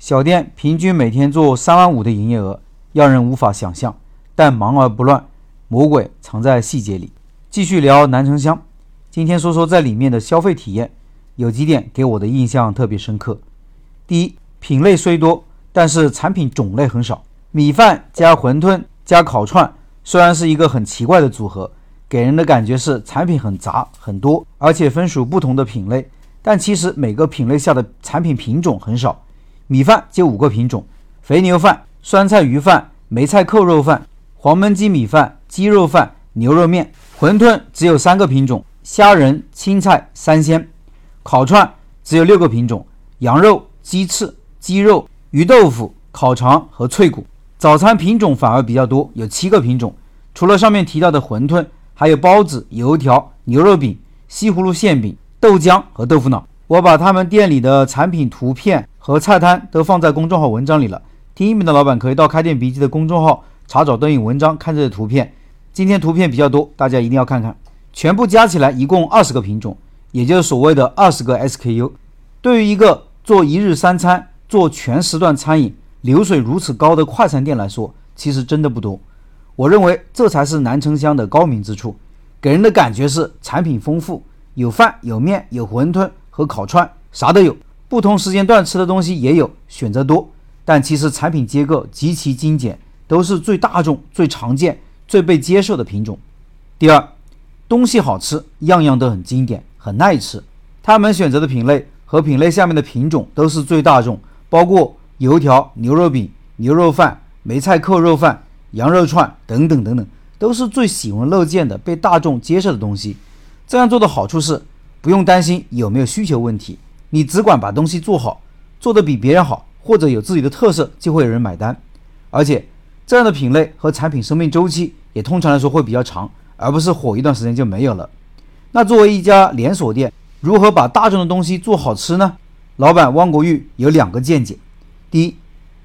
小店平均每天做三万五的营业额，让人无法想象。但忙而不乱，魔鬼藏在细节里。继续聊南城香，今天说说在里面的消费体验，有几点给我的印象特别深刻。第一，品类虽多，但是产品种类很少。米饭加馄饨加烤串，虽然是一个很奇怪的组合，给人的感觉是产品很杂很多，而且分属不同的品类。但其实每个品类下的产品品种很少。米饭就五个品种：肥牛饭、酸菜鱼饭、梅菜扣肉饭、黄焖鸡米饭、鸡肉饭、牛肉面。馄饨只有三个品种：虾仁、青菜、三鲜。烤串只有六个品种：羊肉、鸡翅、鸡肉、鱼豆腐、烤肠和脆骨。早餐品种反而比较多，有七个品种。除了上面提到的馄饨，还有包子、油条、牛肉饼、西葫芦馅饼、豆浆和豆腐脑。我把他们店里的产品图片。和菜单都放在公众号文章里了。听音频的老板可以到开店笔记的公众号查找对应文章，看这些图片。今天图片比较多，大家一定要看看。全部加起来一共二十个品种，也就是所谓的二十个 SKU。对于一个做一日三餐、做全时段餐饮、流水如此高的快餐店来说，其实真的不多。我认为这才是南城香的高明之处，给人的感觉是产品丰富，有饭有面有馄饨和烤串，啥都有。不同时间段吃的东西也有，选择多，但其实产品结构极其精简，都是最大众、最常见、最被接受的品种。第二，东西好吃，样样都很经典，很耐吃。他们选择的品类和品类下面的品种都是最大众，包括油条、牛肉饼、牛肉饭、梅菜扣肉饭、羊肉串等等等等，都是最喜闻乐见的、被大众接受的东西。这样做的好处是，不用担心有没有需求问题。你只管把东西做好，做得比别人好，或者有自己的特色，就会有人买单。而且这样的品类和产品生命周期也通常来说会比较长，而不是火一段时间就没有了。那作为一家连锁店，如何把大众的东西做好吃呢？老板汪国玉有两个见解：第一，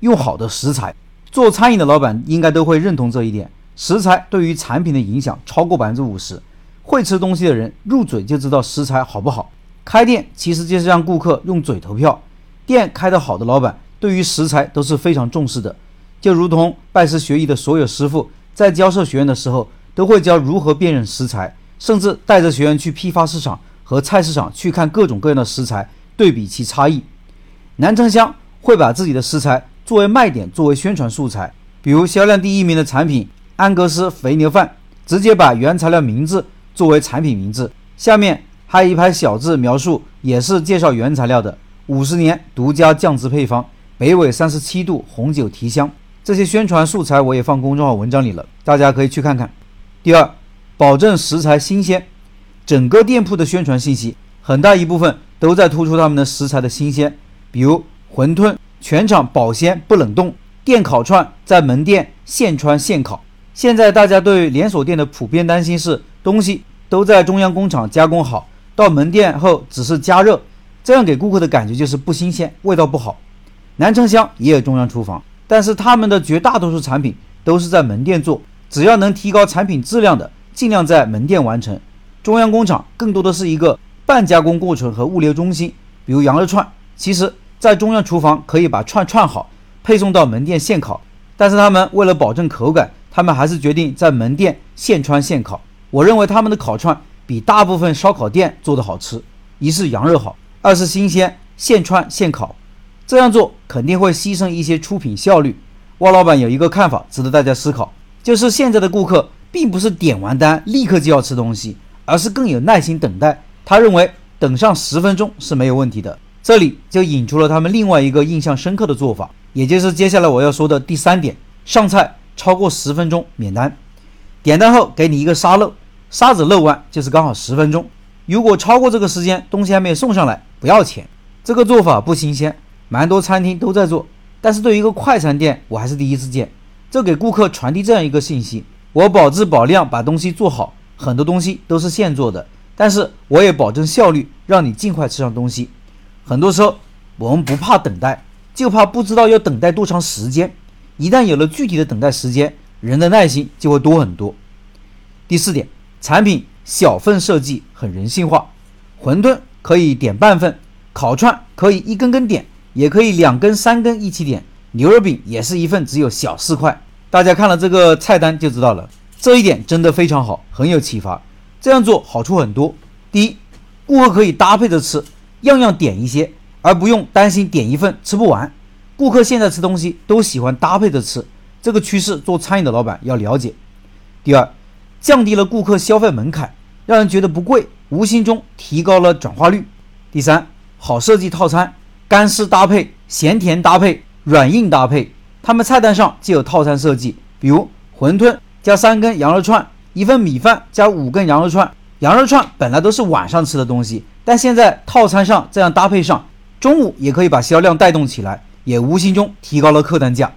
用好的食材。做餐饮的老板应该都会认同这一点，食材对于产品的影响超过百分之五十。会吃东西的人入嘴就知道食材好不好。开店其实就是让顾客用嘴投票。店开得好的老板，对于食材都是非常重视的。就如同拜师学艺的所有师傅，在教授学员的时候，都会教如何辨认食材，甚至带着学员去批发市场和菜市场去看各种各样的食材，对比其差异。南城香会把自己的食材作为卖点，作为宣传素材。比如销量第一名的产品安格斯肥牛饭，直接把原材料名字作为产品名字，下面。还有一排小字描述，也是介绍原材料的。五十年独家酱汁配方，北纬三十七度红酒提香。这些宣传素材我也放公众号文章里了，大家可以去看看。第二，保证食材新鲜。整个店铺的宣传信息很大一部分都在突出他们的食材的新鲜，比如馄饨全场保鲜不冷冻，电烤串在门店现穿现烤。现在大家对连锁店的普遍担心是东西都在中央工厂加工好。到门店后只是加热，这样给顾客的感觉就是不新鲜，味道不好。南城香也有中央厨房，但是他们的绝大多数产品都是在门店做，只要能提高产品质量的，尽量在门店完成。中央工厂更多的是一个半加工过程和物流中心，比如羊肉串，其实在中央厨房可以把串串好，配送到门店现烤，但是他们为了保证口感，他们还是决定在门店现穿现烤。我认为他们的烤串。比大部分烧烤店做的好吃，一是羊肉好，二是新鲜，现串现烤。这样做肯定会牺牲一些出品效率。汪老板有一个看法，值得大家思考，就是现在的顾客并不是点完单立刻就要吃东西，而是更有耐心等待。他认为等上十分钟是没有问题的。这里就引出了他们另外一个印象深刻的做法，也就是接下来我要说的第三点：上菜超过十分钟免单。点单后给你一个沙漏。沙子漏完就是刚好十分钟，如果超过这个时间，东西还没有送上来，不要钱。这个做法不新鲜，蛮多餐厅都在做，但是对于一个快餐店，我还是第一次见。这给顾客传递这样一个信息：我保质保量，把东西做好，很多东西都是现做的，但是我也保证效率，让你尽快吃上东西。很多时候我们不怕等待，就怕不知道要等待多长时间。一旦有了具体的等待时间，人的耐心就会多很多。第四点。产品小份设计很人性化，馄饨可以点半份，烤串可以一根根点，也可以两根三根一起点。牛肉饼也是一份只有小四块。大家看了这个菜单就知道了，这一点真的非常好，很有启发。这样做好处很多。第一，顾客可以搭配着吃，样样点一些，而不用担心点一份吃不完。顾客现在吃东西都喜欢搭配着吃，这个趋势做餐饮的老板要了解。第二，降低了顾客消费门槛，让人觉得不贵，无形中提高了转化率。第三，好设计套餐，干湿搭配，咸甜搭配，软硬搭配。他们菜单上就有套餐设计，比如馄饨加三根羊肉串，一份米饭加五根羊肉串。羊肉串本来都是晚上吃的东西，但现在套餐上这样搭配上，中午也可以把销量带动起来，也无形中提高了客单价。